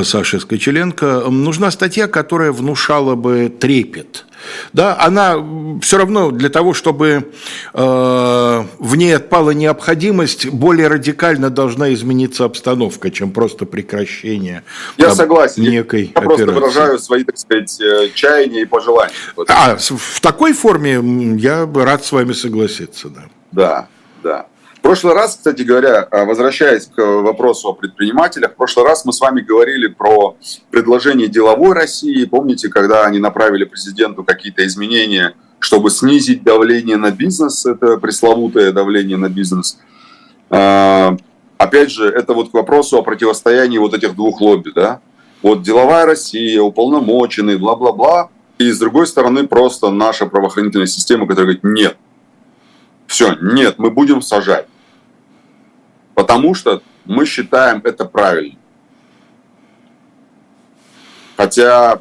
Саши Скочеленко, нужна статья, которая внушала бы трепет да, она все равно для того, чтобы э, в ней отпала необходимость, более радикально должна измениться обстановка, чем просто прекращение. Я там, согласен. Некой я просто выражаю свои, так сказать, э, чаяния и пожелания. А в такой форме я рад с вами согласиться, да. Да, да. В прошлый раз, кстати говоря, а, возвращаясь к вопросу о предпринимателях, в прошлый раз мы с вами говорили про предложение деловой России. Помните, когда они направили президенту какие-то изменения, чтобы снизить давление на бизнес, это пресловутое давление на бизнес. А, опять же, это вот к вопросу о противостоянии вот этих двух лобби, да? Вот деловая Россия, уполномоченный, бла-бла-бла, и с другой стороны просто наша правоохранительная система, которая говорит, нет, все, нет, мы будем сажать. Потому что мы считаем это правильно. Хотя,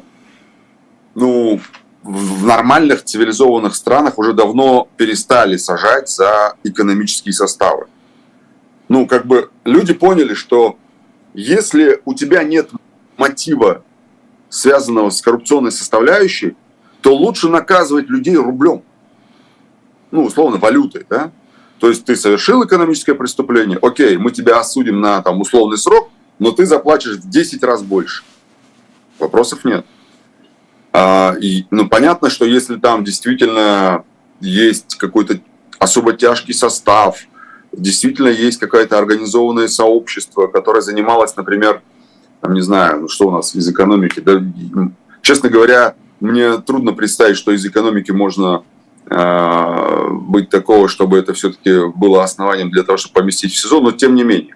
ну, в нормальных цивилизованных странах уже давно перестали сажать за экономические составы. Ну, как бы люди поняли, что если у тебя нет мотива, связанного с коррупционной составляющей, то лучше наказывать людей рублем ну, условно, валютой, да? То есть ты совершил экономическое преступление, окей, мы тебя осудим на там, условный срок, но ты заплатишь в 10 раз больше. Вопросов нет. А, и, ну, понятно, что если там действительно есть какой-то особо тяжкий состав, действительно есть какое-то организованное сообщество, которое занималось, например, там, не знаю, ну что у нас из экономики, да, честно говоря, мне трудно представить, что из экономики можно быть такого, чтобы это все-таки было основанием для того, чтобы поместить в сезон, но тем не менее.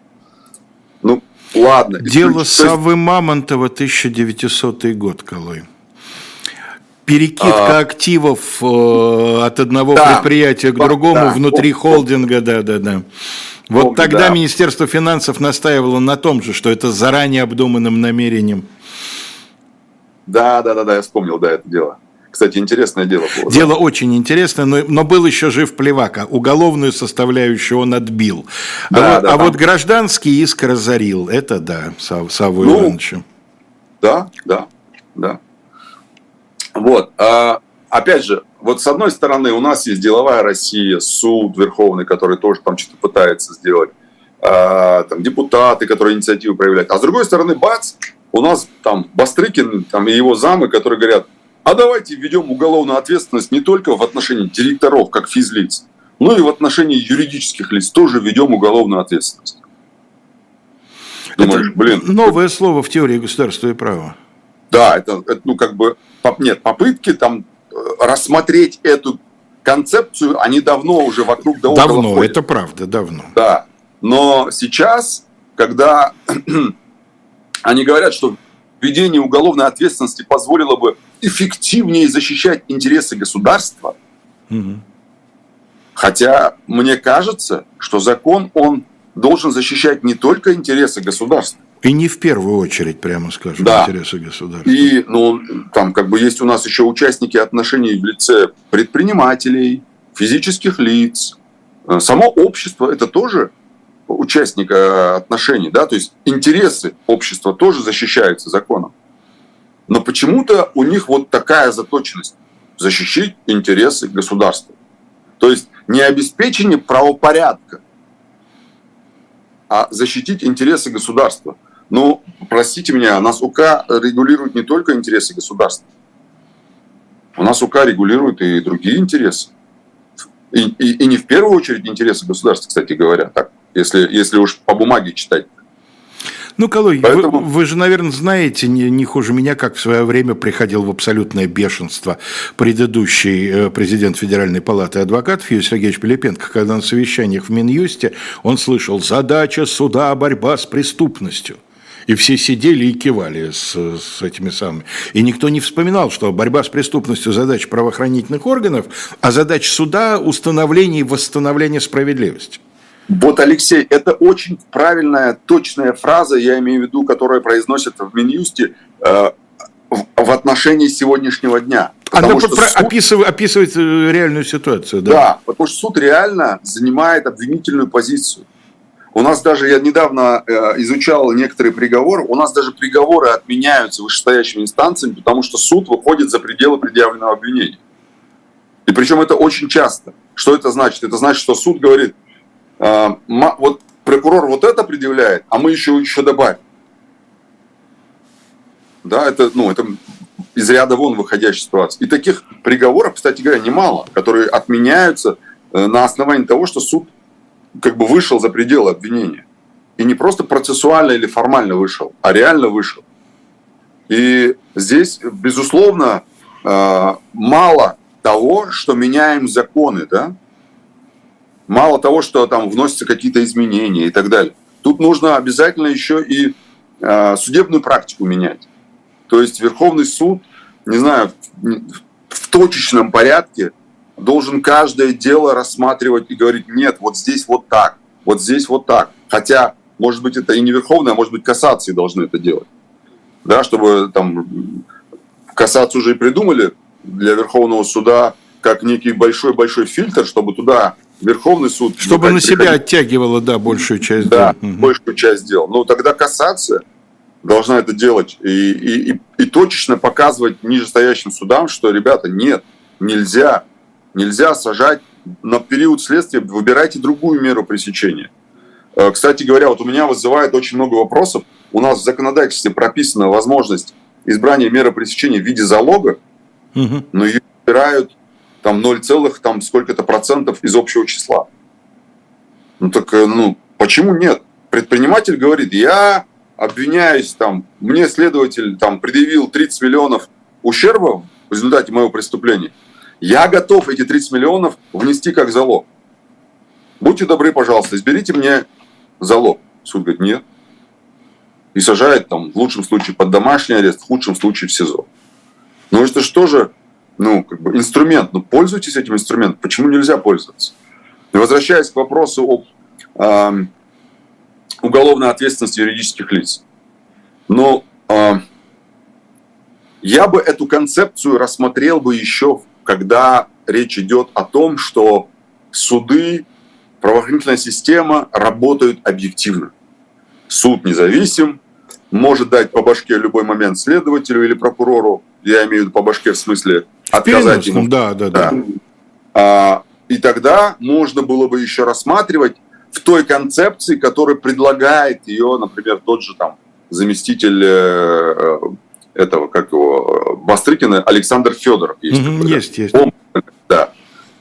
Ну, ладно. Дело есть... Савы Мамонтова, 1900 год, Колой. Перекидка а, активов э, от одного да, предприятия к другому да, внутри да, холдинга, да-да-да. Вот помню, тогда да. Министерство финансов настаивало на том же, что это заранее обдуманным намерением. Да, да, да, да, я вспомнил, да, это дело. Кстати, интересное дело было. Дело да? очень интересное, но, но был еще жив Плевака. Уголовную составляющую он отбил. Да, а, да, а вот гражданский иск разорил. Это да, Сав, Саву ну, Ивановичу. Да, да, да. Вот. А, опять же, вот с одной стороны у нас есть деловая Россия, суд Верховный, который тоже там что-то пытается сделать, а, там депутаты, которые инициативу проявляют. А с другой стороны, бац, у нас там Бастрыкин там, и его замы, которые говорят, а давайте введем уголовную ответственность не только в отношении директоров, как физлиц, но и в отношении юридических лиц тоже введем уголовную ответственность. Думаешь, это блин. Новое слово в теории государства и права. Да, это, это ну как бы нет попытки там э, рассмотреть эту концепцию, они давно уже вокруг да Давно, ходят. это правда, давно. Да, но сейчас, когда они говорят, что введение уголовной ответственности позволило бы эффективнее защищать интересы государства. Угу. Хотя мне кажется, что закон, он должен защищать не только интересы государства. И не в первую очередь, прямо скажем, да. интересы государства. И ну, там как бы есть у нас еще участники отношений в лице предпринимателей, физических лиц. Э, само общество – это тоже участника отношений, да, то есть интересы общества тоже защищаются законом. Но почему-то у них вот такая заточенность – защищать интересы государства. То есть не обеспечение правопорядка, а защитить интересы государства. Но, простите меня, у нас УК регулирует не только интересы государства. У нас УК регулирует и другие интересы. И, и, и не в первую очередь интересы государства, кстати говоря, так, если, если уж по бумаге читать. Ну, Колой, Поэтому... вы, вы же, наверное, знаете не, не хуже меня, как в свое время приходил в абсолютное бешенство предыдущий э, президент Федеральной палаты адвокатов Юрий Сергеевич Пилипенко, когда на совещаниях в Минюсте он слышал «задача суда – борьба с преступностью». И все сидели и кивали с, с этими самыми. И никто не вспоминал, что борьба с преступностью – задача правоохранительных органов, а задача суда – установление и восстановление справедливости. Вот, Алексей, это очень правильная, точная фраза, я имею в виду, которая произносит в Минюсте э, в отношении сегодняшнего дня. Она что про- суд... описывает, описывает э, реальную ситуацию. Да? да, потому что суд реально занимает обвинительную позицию. У нас даже, я недавно э, изучал некоторые приговоры, у нас даже приговоры отменяются вышестоящими инстанциями, потому что суд выходит за пределы предъявленного обвинения. И причем это очень часто. Что это значит? Это значит, что суд говорит, а, вот прокурор вот это предъявляет, а мы еще, еще добавим. Да, это, ну, это из ряда вон выходящая ситуация. И таких приговоров, кстати говоря, немало, которые отменяются э, на основании того, что суд как бы вышел за пределы обвинения. И не просто процессуально или формально вышел, а реально вышел. И здесь, безусловно, э, мало того, что меняем законы, да, Мало того, что там вносятся какие-то изменения и так далее. Тут нужно обязательно еще и э, судебную практику менять. То есть Верховный суд, не знаю, в точечном порядке должен каждое дело рассматривать и говорить, нет, вот здесь вот так, вот здесь вот так. Хотя, может быть, это и не Верховный, а может быть, кассации должны это делать. Да, чтобы там кассацию уже и придумали для Верховного суда как некий большой-большой фильтр, чтобы туда Верховный суд... Чтобы на себя приходить. оттягивало, да, большую часть да, дел. большую часть дел. Но тогда кассация должна это делать и, и, и, и точечно показывать нижестоящим судам, что, ребята, нет, нельзя, нельзя сажать на период следствия, выбирайте другую меру пресечения. Э, кстати говоря, вот у меня вызывает очень много вопросов. У нас в законодательстве прописана возможность избрания меры пресечения в виде залога, угу. но ее выбирают там 0, там сколько-то процентов из общего числа. Ну так, э, ну, почему нет? Предприниматель говорит, я обвиняюсь, там, мне следователь там предъявил 30 миллионов ущерба в результате моего преступления, я готов эти 30 миллионов внести как залог. Будьте добры, пожалуйста, изберите мне залог. Суд говорит, нет. И сажает там в лучшем случае под домашний арест, в худшем случае в СИЗО. Но это что же ну, как бы инструмент, ну, пользуйтесь этим инструментом, почему нельзя пользоваться? И возвращаясь к вопросу об э, уголовной ответственности юридических лиц. Но э, я бы эту концепцию рассмотрел бы еще, когда речь идет о том, что суды, правоохранительная система работают объективно. Суд независим, может дать по башке любой момент следователю или прокурору, я имею в виду по башке в смысле отказать ему. Да, да, да. да. А, и тогда можно было бы еще рассматривать в той концепции, которая предлагает ее, например, тот же там заместитель э, этого, как его, Бастрыкина, Александр Федоров. Есть, такой, есть, есть. Он, да,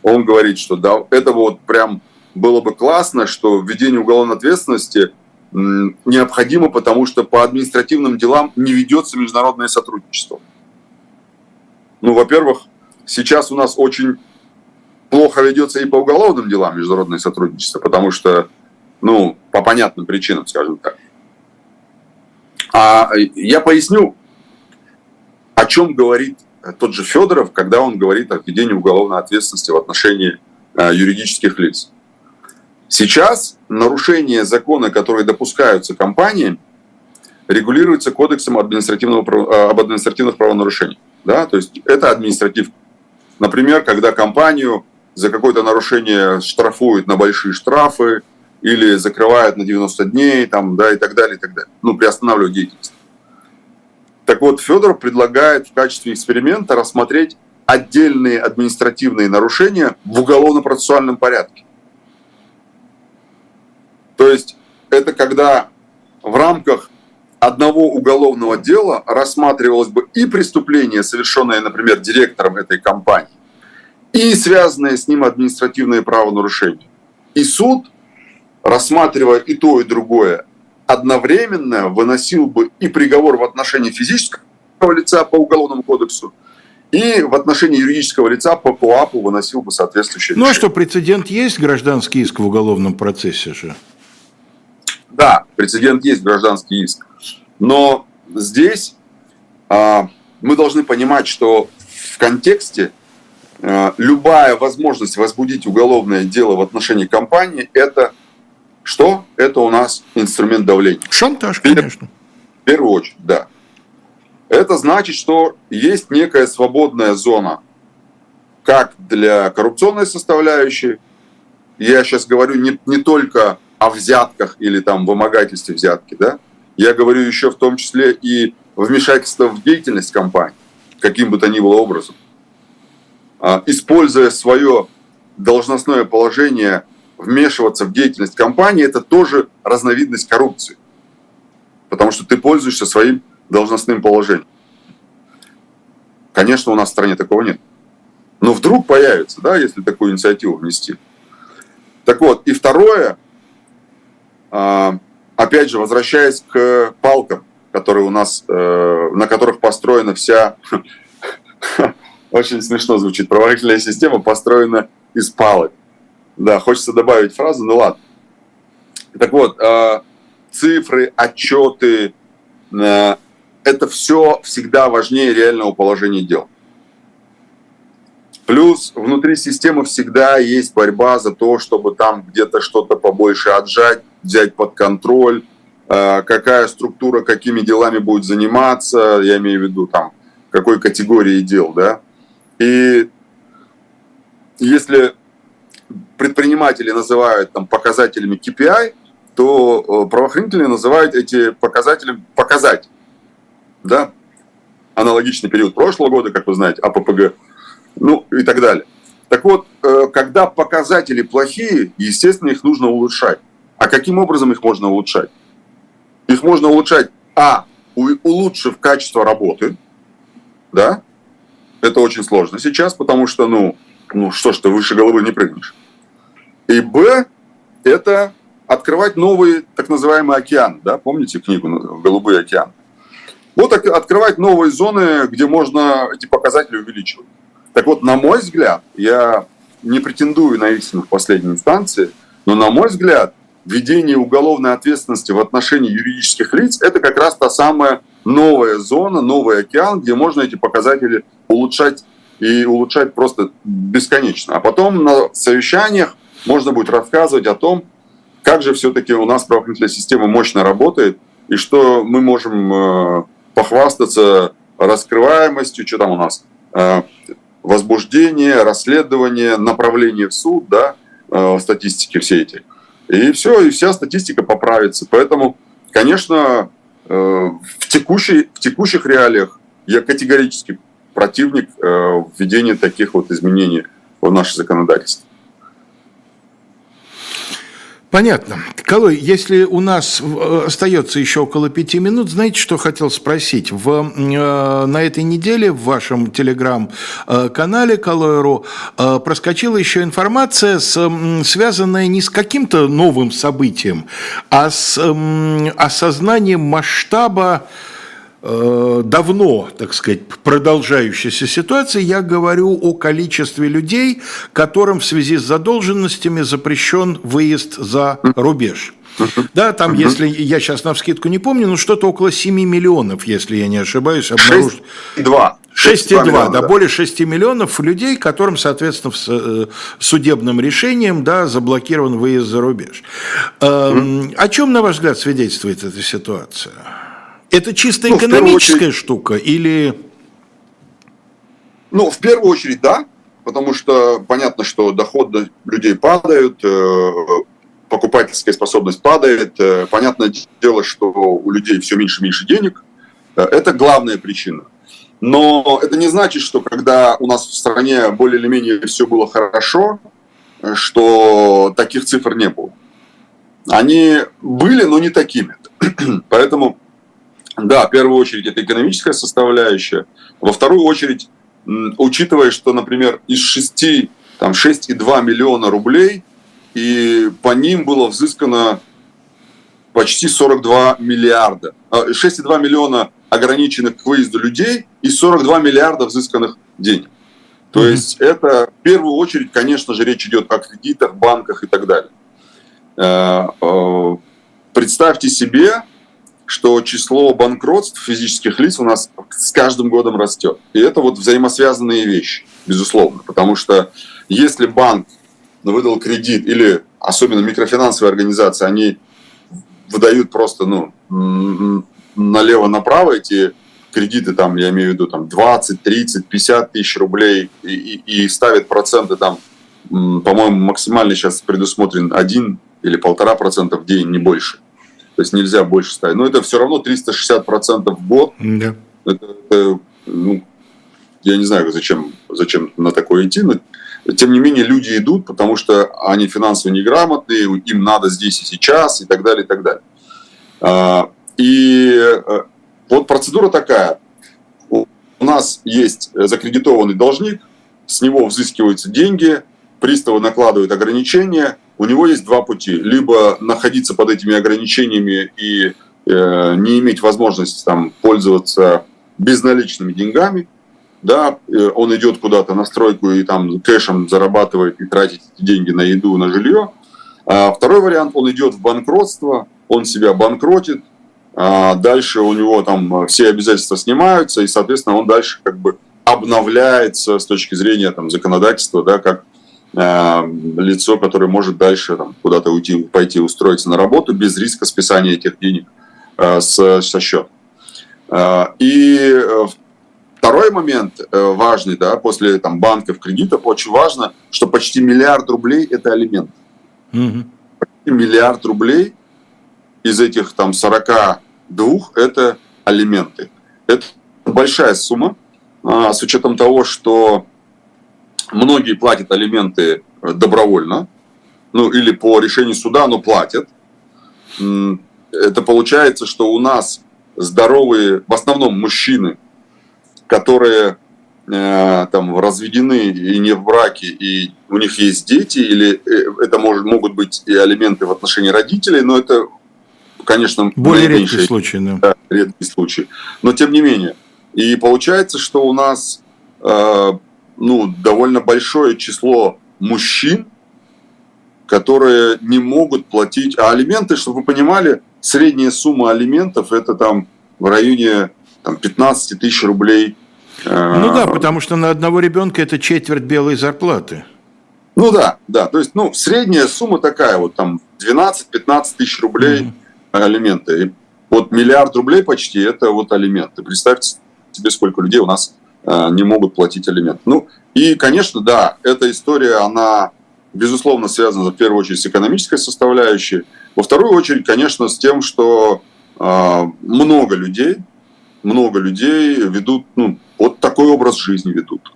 он говорит, что да, это вот прям было бы классно, что введение уголовной ответственности необходимо, потому что по административным делам не ведется международное сотрудничество. Ну, во-первых, сейчас у нас очень плохо ведется и по уголовным делам международное сотрудничество, потому что, ну, по понятным причинам, скажем так. А я поясню, о чем говорит тот же Федоров, когда он говорит о введении уголовной ответственности в отношении э, юридических лиц. Сейчас нарушения закона, которые допускаются компаниями, регулируется кодексом административного, э, об административных правонарушениях. Да? То есть это административ. Например, когда компанию за какое-то нарушение штрафуют на большие штрафы или закрывают на 90 дней там, да, и так далее, и так далее. Ну, приостанавливают деятельность. Так вот, Федор предлагает в качестве эксперимента рассмотреть отдельные административные нарушения в уголовно-процессуальном порядке. То есть это когда в рамках одного уголовного дела рассматривалось бы и преступление, совершенное, например, директором этой компании, и связанное с ним административное правонарушение. И суд, рассматривая и то, и другое, одновременно выносил бы и приговор в отношении физического лица по Уголовному кодексу, и в отношении юридического лица по КОАПу выносил бы соответствующее Ну а что, прецедент есть, гражданский иск в уголовном процессе же? Да, прецедент есть, гражданский иск. Но здесь а, мы должны понимать, что в контексте а, любая возможность возбудить уголовное дело в отношении компании – это что? Это у нас инструмент давления. Шантаж, конечно. В первую очередь, да. Это значит, что есть некая свободная зона как для коррупционной составляющей, я сейчас говорю не, не только о взятках или там вымогательстве взятки, да, я говорю еще в том числе и вмешательство в деятельность компании, каким бы то ни было образом. А, используя свое должностное положение, вмешиваться в деятельность компании, это тоже разновидность коррупции. Потому что ты пользуешься своим должностным положением. Конечно, у нас в стране такого нет. Но вдруг появится, да, если такую инициативу внести. Так вот, и второе, а, опять же, возвращаясь к палкам, которые у нас, э, на которых построена вся, очень смешно звучит, правоохранительная система построена из палок. Да, хочется добавить фразу, ну ладно. Так вот, а, цифры, отчеты, э, это все всегда важнее реального положения дел. Плюс внутри системы всегда есть борьба за то, чтобы там где-то что-то побольше отжать, взять под контроль, э, какая структура какими делами будет заниматься, я имею в виду там какой категории дел, да. И если предприниматели называют там показателями KPI, то э, правоохранители называют эти показатели показать да, аналогичный период прошлого года, как вы знаете, АППГ, ну и так далее. Так вот, э, когда показатели плохие, естественно, их нужно улучшать. А каким образом их можно улучшать? Их можно улучшать, а, улучшив качество работы, да, это очень сложно сейчас, потому что, ну, ну что ж ты выше головы не прыгнешь. И б, это открывать новый так называемый океан, да, помните книгу «Голубой океан»? Вот открывать новые зоны, где можно эти показатели увеличивать. Так вот, на мой взгляд, я не претендую на истину в последней инстанции, но на мой взгляд, введение уголовной ответственности в отношении юридических лиц – это как раз та самая новая зона, новый океан, где можно эти показатели улучшать и улучшать просто бесконечно. А потом на совещаниях можно будет рассказывать о том, как же все-таки у нас правоохранительная система мощно работает, и что мы можем э, похвастаться раскрываемостью, что там у нас, э, возбуждение, расследование, направление в суд, да, э, статистики все эти. И все, и вся статистика поправится. Поэтому, конечно, э, в, текущей, в текущих реалиях я категорически противник введения таких вот изменений в наше законодательство. Понятно. Колой, если у нас э, остается еще около пяти минут, знаете, что хотел спросить? В, э, на этой неделе в вашем телеграм-канале Колой.ру э, проскочила еще информация, с, связанная не с каким-то новым событием, а с осознанием масштаба Э, давно, так сказать, продолжающейся ситуации, я говорю о количестве людей, которым в связи с задолженностями запрещен выезд за рубеж. Да, там, если я сейчас на вскидку не помню, ну что-то около 7 миллионов, если я не ошибаюсь, обнаружено. 6,2. 6,2, да, да, более 6 миллионов людей, которым, соответственно, с э, судебным решением, да, заблокирован выезд за рубеж. Mm-hmm. О чем, на ваш взгляд, свидетельствует эта ситуация? Это чисто ну, экономическая очередь, штука или... Ну, в первую очередь, да, потому что понятно, что доходы людей падают, э, покупательская способность падает. Э, понятное дело, что у людей все меньше и меньше денег. Э, это главная причина. Но это не значит, что когда у нас в стране более или менее все было хорошо, что таких цифр не было. Они были, но не такими. Поэтому да, в первую очередь это экономическая составляющая. Во вторую очередь, учитывая, что, например, из 6, там 6,2 миллиона рублей, и по ним было взыскано почти 42 миллиарда. 6,2 миллиона ограниченных к выезду людей и 42 миллиарда взысканных денег. То mm-hmm. есть это в первую очередь, конечно же, речь идет о кредитах, банках и так далее. Э, э, представьте себе, что число банкротств физических лиц у нас с каждым годом растет. И это вот взаимосвязанные вещи, безусловно. Потому что если банк выдал кредит или особенно микрофинансовые организации, они выдают просто ну, налево-направо эти кредиты, там, я имею в виду, там, 20, 30, 50 тысяч рублей и, и, и ставят проценты там, по-моему, максимально сейчас предусмотрен 1 или полтора процента в день, не больше. То есть нельзя больше ставить. Но это все равно 360 процентов в год. Да. Это, это, ну, я не знаю, зачем, зачем на такое идти, но тем не менее люди идут, потому что они финансово неграмотные, им надо здесь и сейчас и так далее, и так далее. А, и э, вот процедура такая. У нас есть закредитованный должник, с него взыскиваются деньги, приставы накладывают ограничения. У него есть два пути. Либо находиться под этими ограничениями и э, не иметь возможности там, пользоваться безналичными деньгами, да, э, он идет куда-то на стройку и там кэшем зарабатывает и тратит деньги на еду, на жилье. А второй вариант, он идет в банкротство, он себя банкротит, а дальше у него там все обязательства снимаются, и, соответственно, он дальше как бы обновляется с точки зрения там, законодательства, да, как лицо, которое может дальше куда-то уйти, пойти устроиться на работу без риска списания этих денег э, с, со счета. Э, и э, второй момент важный, да, после там, банков, кредитов, очень важно, что почти миллиард рублей – это алимент. Mm-hmm. Почти миллиард рублей из этих там 42 – это алименты. Это большая сумма, с учетом того, что многие платят алименты э, добровольно, ну или по решению суда, но платят. Это получается, что у нас здоровые, в основном мужчины, которые э, там разведены и не в браке, и у них есть дети, или э, это может, могут быть и алименты в отношении родителей, но это конечно, более редкий случай, да. да. Редкий случай. Но тем не менее. И получается, что у нас э, ну, довольно большое число мужчин, которые не могут платить. А алименты, чтобы вы понимали, средняя сумма алиментов это там в районе там, 15 тысяч рублей. Ну да, потому что на одного ребенка это четверть белой зарплаты. Ну да, да. То есть, ну, средняя сумма такая, вот там 12-15 тысяч рублей. Mm-hmm алименты. И вот миллиард рублей почти это вот алименты. Представьте себе, сколько людей у нас не могут платить алименты. Ну, и, конечно, да, эта история, она, безусловно, связана в первую очередь с экономической составляющей. Во вторую очередь, конечно, с тем, что э, много людей, много людей ведут, ну, вот такой образ жизни ведут.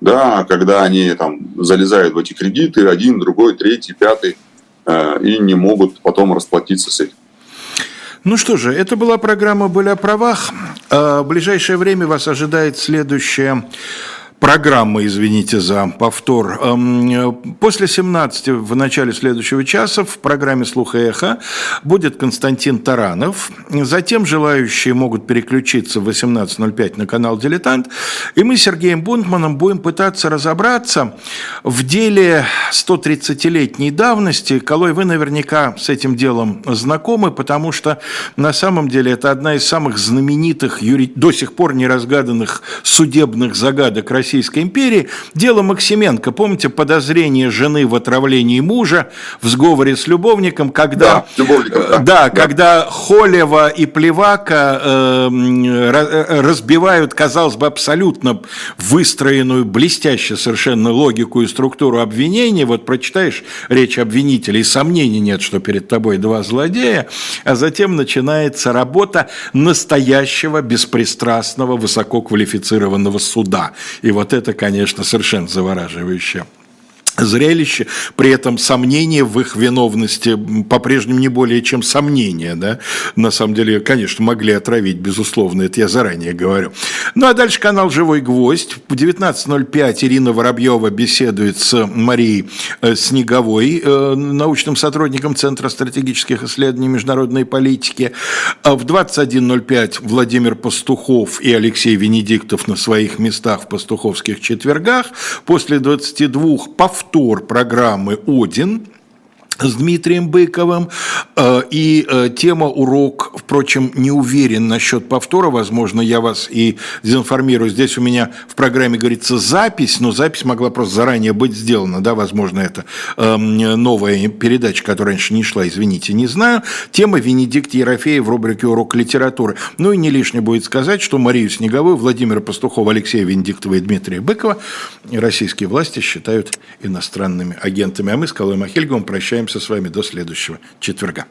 Да, когда они там залезают в эти кредиты, один, другой, третий, пятый, э, и не могут потом расплатиться с этим. Ну что же, это была программа «Были о правах». А, в ближайшее время вас ожидает следующее программа, извините за повтор. После 17 в начале следующего часа в программе «Слух и эхо» будет Константин Таранов. Затем желающие могут переключиться в 18.05 на канал «Дилетант». И мы с Сергеем Бунтманом будем пытаться разобраться в деле 130-летней давности. Колой, вы наверняка с этим делом знакомы, потому что на самом деле это одна из самых знаменитых, до сих пор неразгаданных судебных загадок России Российской империи. Дело Максименко. Помните подозрение жены в отравлении мужа в сговоре с любовником, когда, да, да, да, когда Холева и Плевака э, разбивают, казалось бы, абсолютно выстроенную, блестяще совершенно логику и структуру обвинения. Вот прочитаешь речь обвинителей, сомнений нет, что перед тобой два злодея, а затем начинается работа настоящего, беспристрастного, высококвалифицированного суда. И вот вот это, конечно, совершенно завораживающе. Зрелище, при этом сомнения в их виновности по-прежнему не более чем сомнения, да, на самом деле, конечно, могли отравить, безусловно, это я заранее говорю. Ну, а дальше канал «Живой гвоздь». В 19.05 Ирина Воробьева беседует с Марией э, Снеговой, э, научным сотрудником Центра стратегических исследований международной политики. А в 21.05 Владимир Пастухов и Алексей Венедиктов на своих местах в пастуховских четвергах. После 22 повторов повтор программы «Один», с Дмитрием Быковым. Э, и э, тема урок, впрочем, не уверен насчет повтора. Возможно, я вас и дезинформирую. Здесь у меня в программе говорится запись, но запись могла просто заранее быть сделана. Да, возможно, это эм, новая передача, которая раньше не шла, извините, не знаю. Тема Венедикт Ерофеев в рубрике «Урок литературы». Ну и не лишнее будет сказать, что Марию Снеговую, Владимира Пастухова, Алексея Венедиктова и Дмитрия Быкова российские власти считают иностранными агентами. А мы с Калой Махельговым прощаемся с вами до следующего четверга.